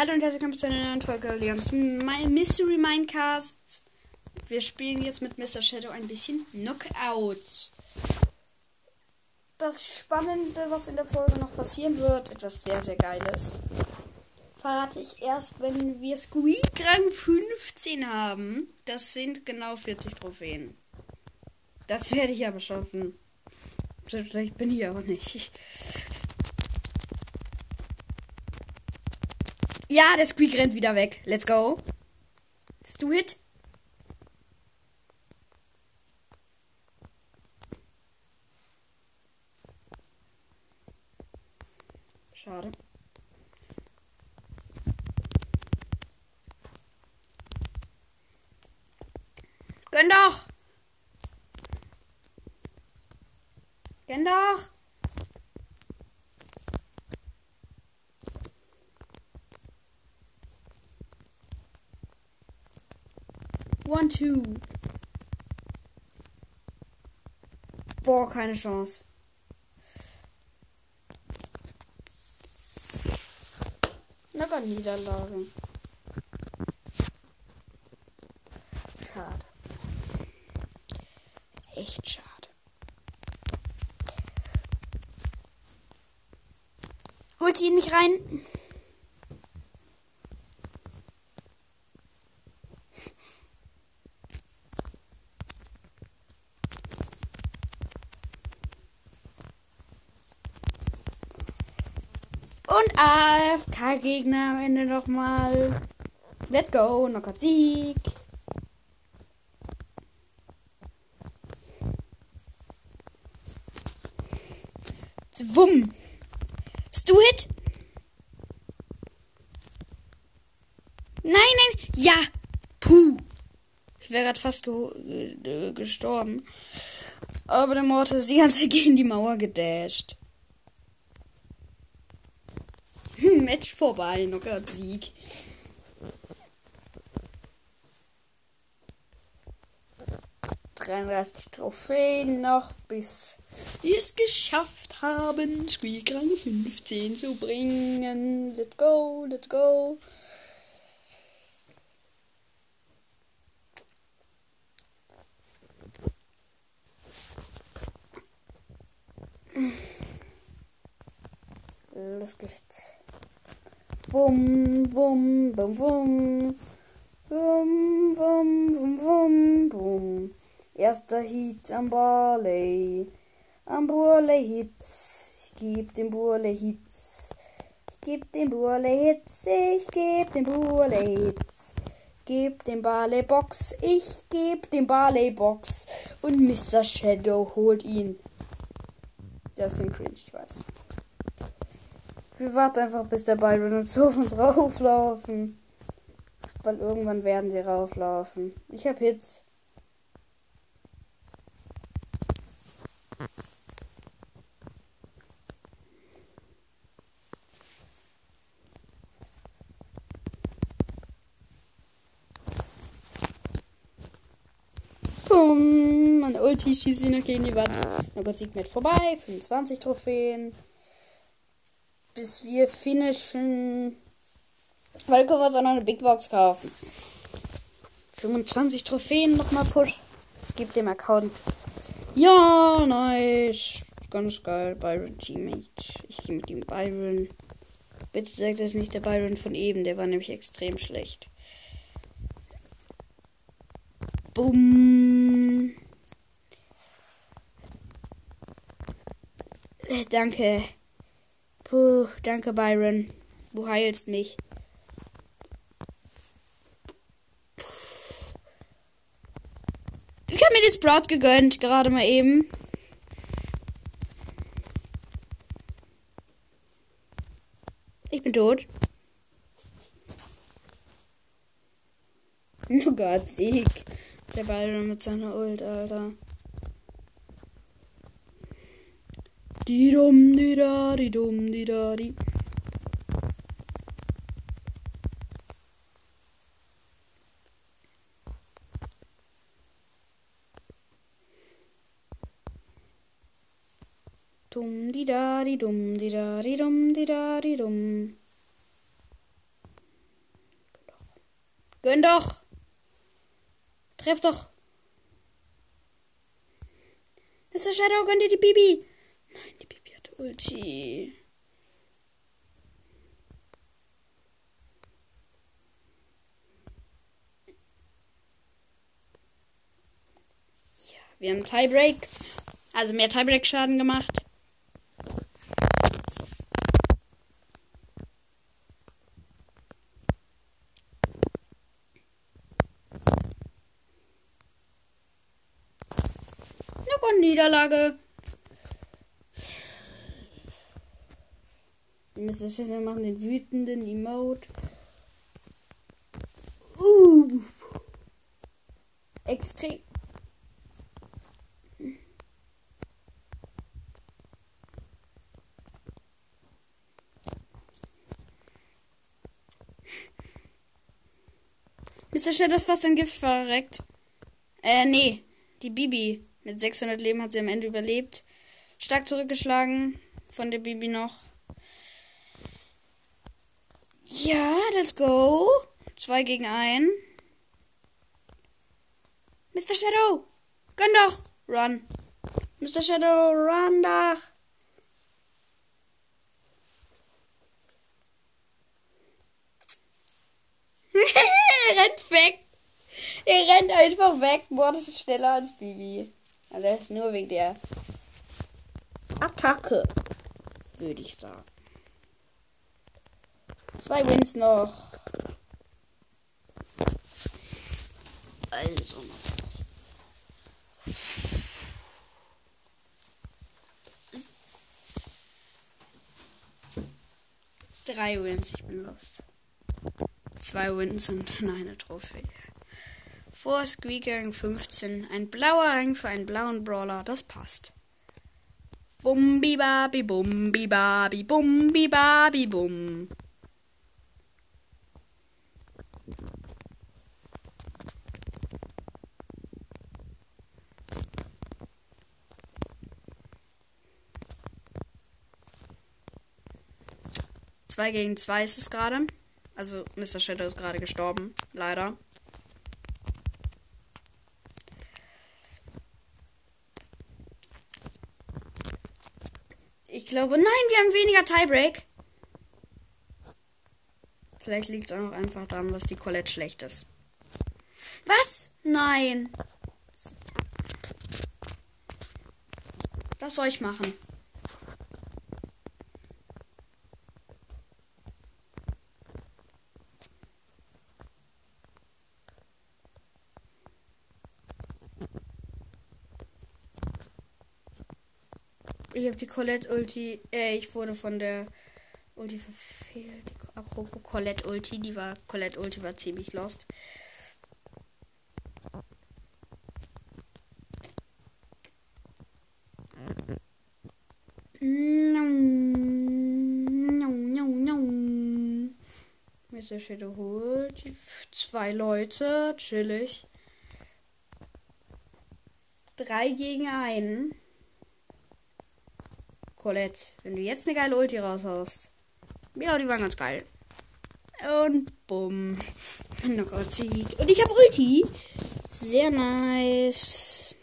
Hallo und herzlich willkommen zu einer neuen Folge Leons Mystery Minecast. Wir spielen jetzt mit Mr. Shadow ein bisschen Knockout. Das Spannende, was in der Folge noch passieren wird, etwas sehr, sehr Geiles, verrate ich erst, wenn wir Squeak Rang 15 haben. Das sind genau 40 Trophäen. Das werde ich aber schaffen. Vielleicht bin ich auch nicht. Ja, der Squeak rennt wieder weg. Let's go. Let's do it. Schade. Gönn doch! Gönn doch! One, two. Boah, keine Chance. Locker Niederlage. Schade. Echt schade. Holt ihn mich rein. Und AFK-Gegner am Ende nochmal. Let's go, Knockout Sieg. Zwumm. Do it. Nein, nein. Ja. Puh. Ich wäre gerade fast ge ge gestorben. Aber der Morte ist die ganze Zeit gegen die Mauer gedasht. Match vorbei, Knockout Sieg. Trophäen noch, bis wir es geschafft haben, Squeak Rang 15 zu bringen. Let's go, let's go. Los geht's. Bum, bum, bum, bum. Bum, bum, bum, bum, bum. Erster Hit am Barley. Am Burley Hits. Ich geb dem Burley Hits. Ich geb dem Burley Hits. Ich geb dem Burley Hits. Geb dem Barley Box. Ich geb dem Barley Box. Und Mr. Shadow holt ihn. Das klingt cringe, ich weiß. Wir warten einfach, bis der Byron und so auf uns rauflaufen. Weil irgendwann werden sie rauflaufen. Ich hab Hits. Boom. Meine Ulti schießt sie noch gegen die Wand. Na Gott, mit vorbei. 25 Trophäen. Bis wir finishen. Weil können wir uns auch noch eine Big Box kaufen. 25 Trophäen nochmal push. Ich gebe dem Account. Ja, nice. Ganz geil. Byron Teammate. Ich gehe mit dem Byron. Bitte sagt das nicht der Byron von eben. Der war nämlich extrem schlecht. Bumm. Danke. Puh, danke Byron. Du heilst mich. Ich habe mir das Sprout gegönnt, gerade mal eben. Ich bin tot. Oh Gott, Sieg. Der Byron mit seiner Ult, Alter. Die dum, die da, die dum, die da, die. Dum, die da, die dum, die da, die dum, die da, die dum. Gönn doch. Treff doch. Mr. Shadow, gönn dir die Bibi. Nein, die Bibi hat Ulti. Ja, wir haben Tiebreak. Also mehr Tiebreak-Schaden gemacht. Niederlage. Die Mr. Schüssel machen den wütenden Emote. Uh. Extrem. Mr. Shadow ist fast ein Gift verreckt. Äh, nee. Die Bibi. Mit 600 Leben hat sie am Ende überlebt. Stark zurückgeschlagen von der Bibi noch. Ja, let's go. Zwei gegen ein. Mr. Shadow, gönn doch. Run. Mr. Shadow, run doch. rennt weg. Er rennt einfach weg. Boah, das ist schneller als Bibi. Also nur wegen der Attacke, würde ich sagen. Zwei Wins noch. Also. Drei Wins, ich bin los. Zwei Wins und eine Trophäe. Vor Squeaker 15. Ein blauer Rang für einen blauen Brawler, das passt. Bumbi babi bumbi babi bumbi babi bum. Zwei gegen zwei ist es gerade. Also Mr. Shadow ist gerade gestorben, leider. glaube, nein, wir haben weniger Tiebreak. Vielleicht liegt es auch noch einfach daran, dass die Colette schlecht ist. Was? Nein. Was soll ich machen? Ich habe die Colette Ulti. Äh, ich wurde von der Ulti verfehlt. Apropos Colette Ulti, die war. Colette Ulti war ziemlich lost. Mr. Shadow holt zwei Leute, chillig. Drei gegen einen. Colette, wenn du jetzt eine geile Ulti raushaust. Ja, die waren ganz geil. Und bumm. Knockout-Sieg. Und ich habe Ulti. Sehr nice.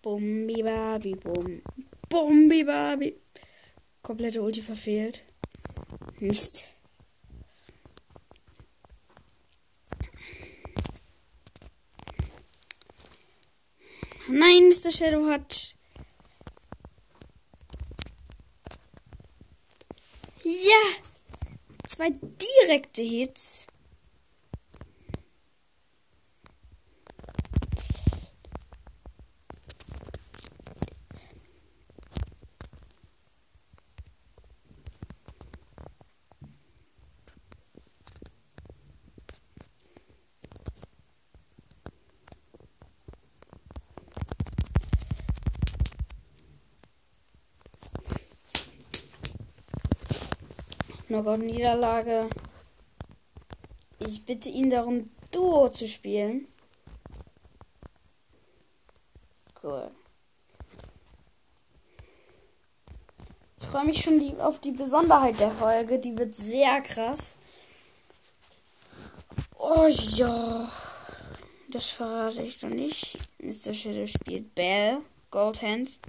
Bumbi babi bum. Bumbi babi. Komplette Ulti verfehlt. Mist. Nein, Mr. Shadow hat. Ja! Zwei direkte Hits. Knockout-Niederlage. Ich bitte ihn darum, Duo zu spielen. Cool. freue mich schon die, auf die Besonderheit der Folge. Die wird sehr krass. Oh ja. Das verrate ich doch nicht. Mr. Shadow spielt Bell, Goldhand.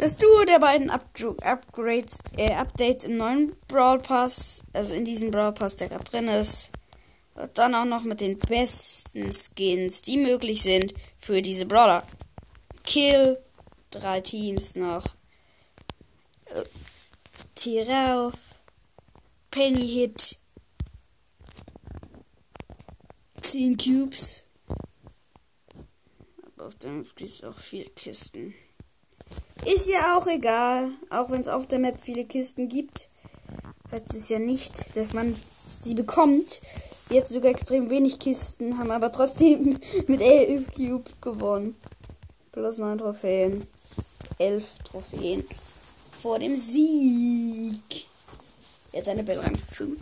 Das Duo der beiden Up Upgrades, äh, Updates im neuen Brawl Pass, also in diesem Brawl Pass, der gerade drin ist, und dann auch noch mit den besten Skins, die möglich sind für diese Brawler. Kill, drei Teams noch. Tirauf, Penny Hit, 10 Cubes. Aber auf dem gibt es auch viele Kisten. Ist ja auch egal, auch wenn es auf der Map viele Kisten gibt. Heißt es ja nicht, dass man sie bekommt. Jetzt sogar extrem wenig Kisten, haben aber trotzdem mit 11 Cube gewonnen. Plus 9 Trophäen. 11 Trophäen vor dem Sieg. Jetzt eine Bell Rang 5.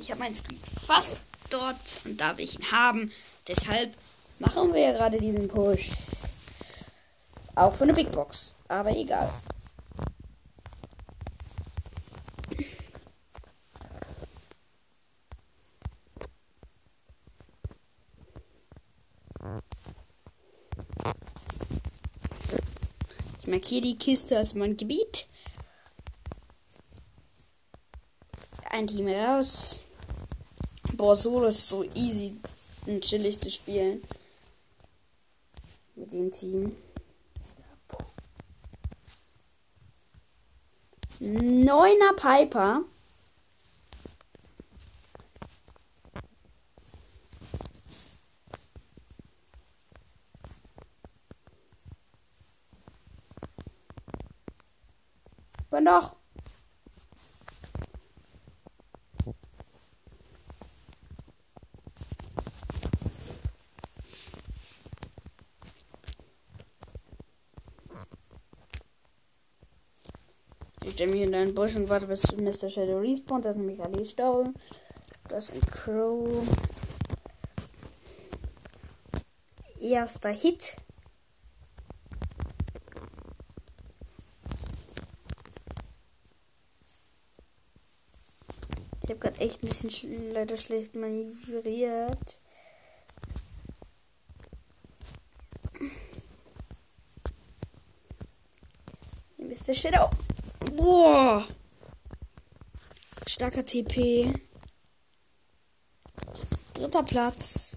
Ich habe meinen Screen fast dort und da will ich ihn haben. Deshalb machen wir ja gerade diesen Push. Auch für eine Big Box. Aber egal. Ich markiere die Kiste als mein Gebiet. Ein Team raus. Boah, so ist so easy und chillig zu spielen. Mit dem Team. Piper. Wann doch? Ich stelle mich in einen Busch und warte, bis Mr. Shadow respawnt. Das ist nämlich Ali Staul. Das ist ein Crow. Erster Hit. Ich habe gerade echt ein bisschen sch leider schlecht manövriert. Der Shadow. Boah. Starker TP. Dritter Platz.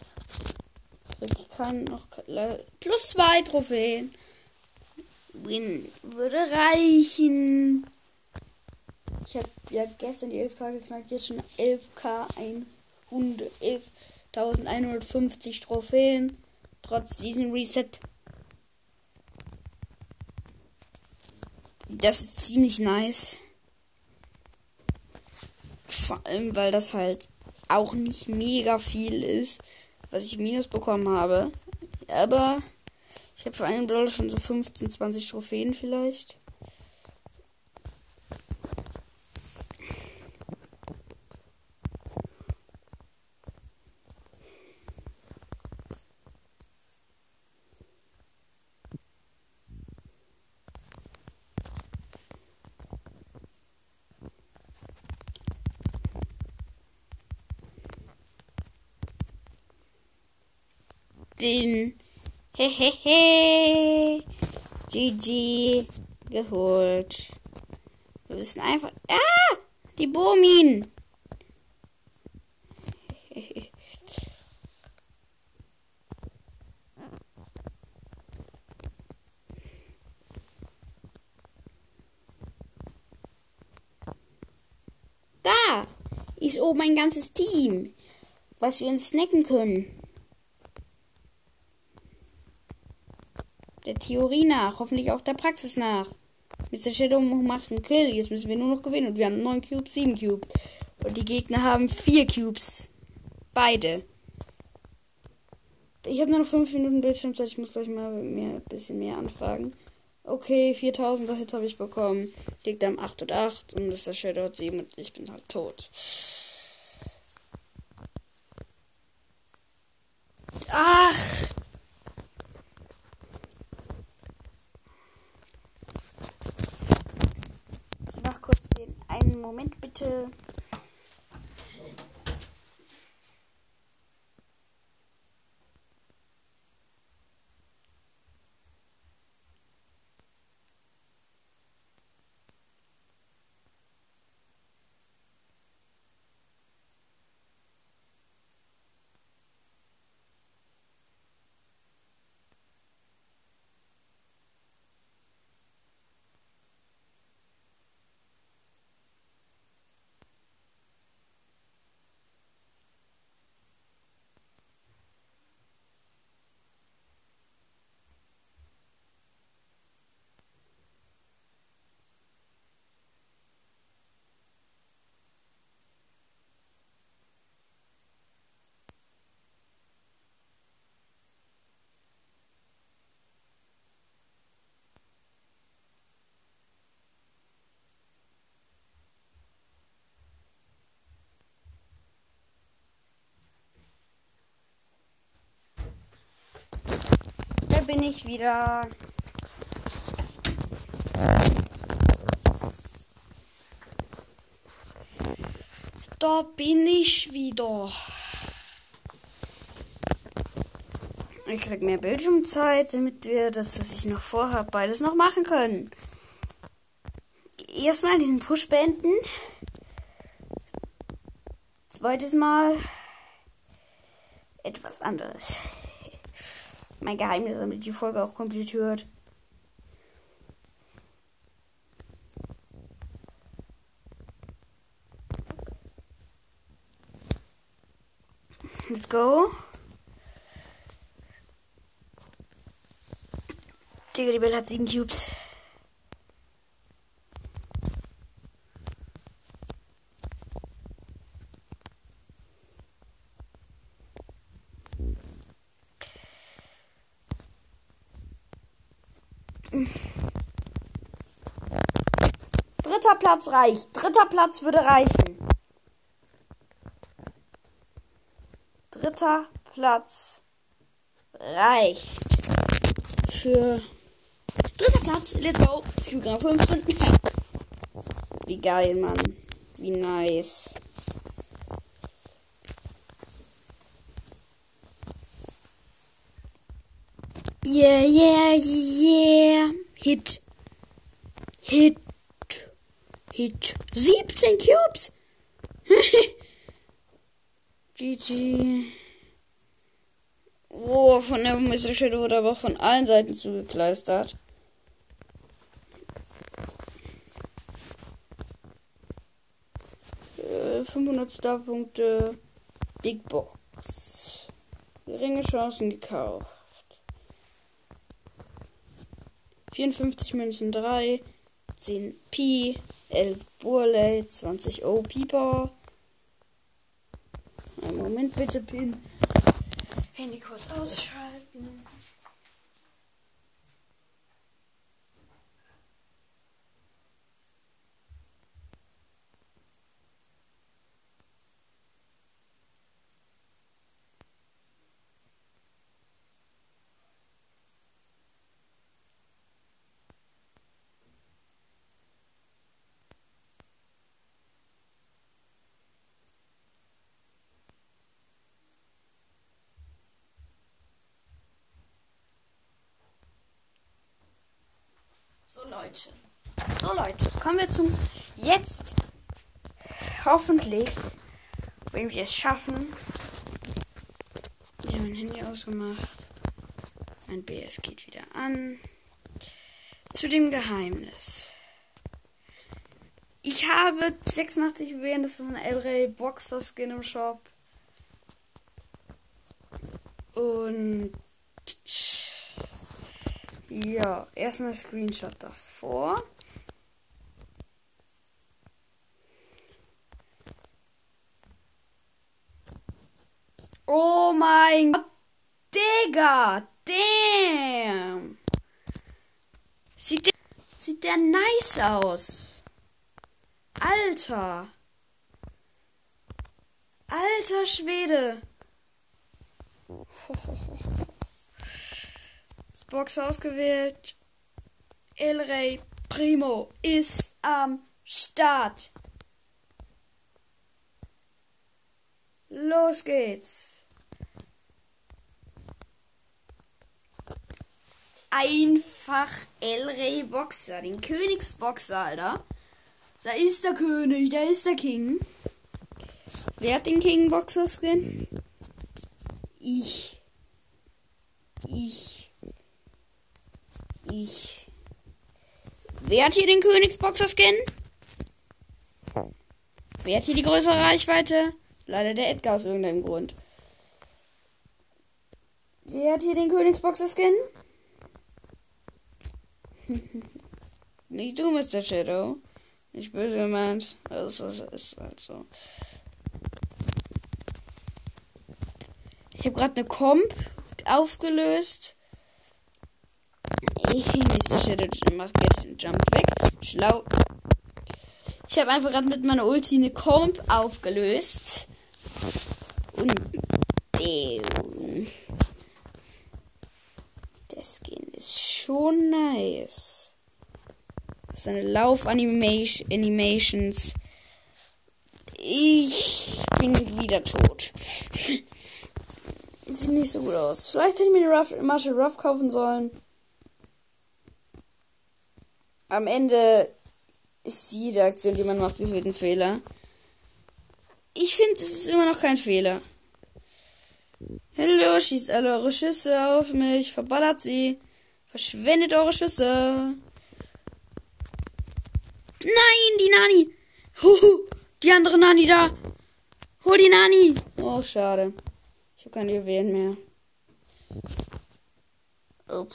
Ich kann noch plus zwei Trophäen. Win würde reichen. Ich habe ja gestern die 11k geknackt, jetzt schon 11k 11.150 Trophäen. Trotz diesem Reset. Das ist ziemlich nice. Vor allem, weil das halt auch nicht mega viel ist, was ich minus bekommen habe. Aber ich habe für einen Brawler schon so 15, 20 Trophäen vielleicht. Den Hehehe GG geholt. Wir wissen einfach. Ah! Die Bomin! Da ist oben ein ganzes Team, was wir uns snacken können. Theorie nach, hoffentlich auch der Praxis nach. Mr. Shadow macht einen Kill. Jetzt müssen wir nur noch gewinnen. Und wir haben 9 Cubes, 7 Cubes. Und die Gegner haben 4 Cubes. Beide. Ich habe nur noch 5 Minuten Bildschirmzeit. Ich muss gleich mal mehr, ein bisschen mehr anfragen. Okay, 4000er Hit habe ich bekommen. Liegt am 8 und 8 und Mr. Shadow hat 7 und ich bin halt tot. Ach! Ich mach kurz den einen Moment bitte. Ich wieder. Da bin ich wieder. Ich krieg mehr Bildschirmzeit, damit wir das, was ich noch vorhabe, beides noch machen können. Erstmal diesen Push beenden. Zweites Mal etwas anderes. Mein Geheimnis, damit die Folge auch komplett hört. Let's go. Digga, die Belle hat sieben Cubes. Dritter Platz reicht. Dritter Platz würde reichen. Dritter Platz reicht. Für dritter Platz. Let's go. Es gibt gerade 15. Wie geil, Mann. Wie nice. Yeah, yeah, yeah. Hit. Hit. Hit. 17 Cubes. GG. Oh, von der Mr. Shadow wurde aber von allen Seiten zugekleistert. Äh, 500 Starpunkte. Big Box. Geringe Chancen gekauft. 54 Münzen 3. 10 Pi. 11 Burley. 20 OP Power. Einen Moment bitte, Pin. Handy kurz ausschalten. So Leute. So Leute, kommen wir zum jetzt hoffentlich, wenn wir es schaffen. Ich habe mein Handy ausgemacht. Mein BS geht wieder an. Zu dem Geheimnis. Ich habe 86 Juwelen, das ist ein El Rey Boxer Skin im Shop. Und ja, erstmal Screenshot davor. Oh mein Gott, Digga, damn. Sieht der, sieht der nice aus. Alter. Alter Schwede. Box ausgewählt. El Rey Primo ist am Start. Los geht's. Einfach El Rey Boxer, den Königsboxer, Alter. Da ist der König, da ist der King. Wer hat den King Boxer Skin? Ich. Ich. Ich. Wer hat hier den Königsboxer Skin? Wer hat hier die größere Reichweite? Leider der Edgar aus irgendeinem Grund. Wer hat hier den Königsboxer Skin? Nicht du, Mr. Shadow. Nicht böse gemeint. Also, es ist halt so. Ich habe gerade eine Comp aufgelöst. Mr. Shadow macht jetzt den Jump weg. Schlau. Ich habe einfach gerade mit meiner Ulti eine Comp aufgelöst. Und der Skin ist schon nice. Seine Lauf-Animations. Ich bin wieder tot. Sieht nicht so gut aus. Vielleicht hätte ich mir die Ruff, Marshall Ruff kaufen sollen. Am Ende ist jede Aktion, die man macht, gefühlt ein Fehler. Ich finde, es ist immer noch kein Fehler. Hallo, schießt alle eure Schüsse auf mich, verballert sie, verschwendet eure Schüsse. Nein, die Nani! Huhu, die andere Nani da! Hol die Nani! Oh, schade. Ich habe keine Juwelen mehr. Oh,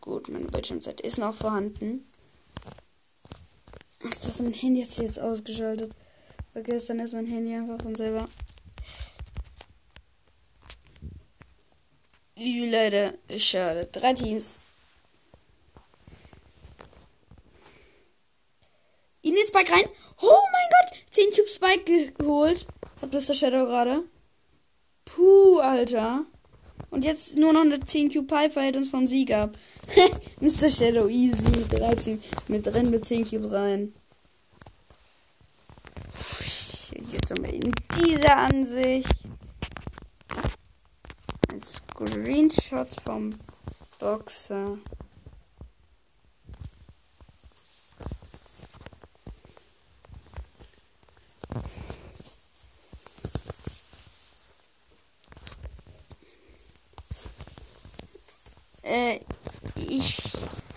gut, meine Bildschirmzeit ist noch vorhanden. Ach, das mein Handy hat sich jetzt ausgeschaltet. Vergiss, dann ist mein Handy einfach von selber. Liebe Leute, schade. Drei Teams. In den Spike rein. Oh mein Gott! 10 Cube Spike geholt. Hat Mr. Shadow gerade. Puh, Alter. Und jetzt nur noch eine 10 Cube Pipe hält uns vom Sieg ab. Mr. Shadow easy mit 13, mit drin mit 10 Cube rein. Jetzt nochmal in dieser Ansicht. Ein Screenshot vom Boxer. Äh, ich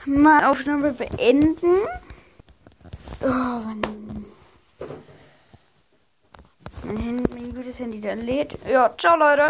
mal Aufnahme beenden. Oh, mein, mein, gutes Handy dann lädt. Ja, ciao Leute.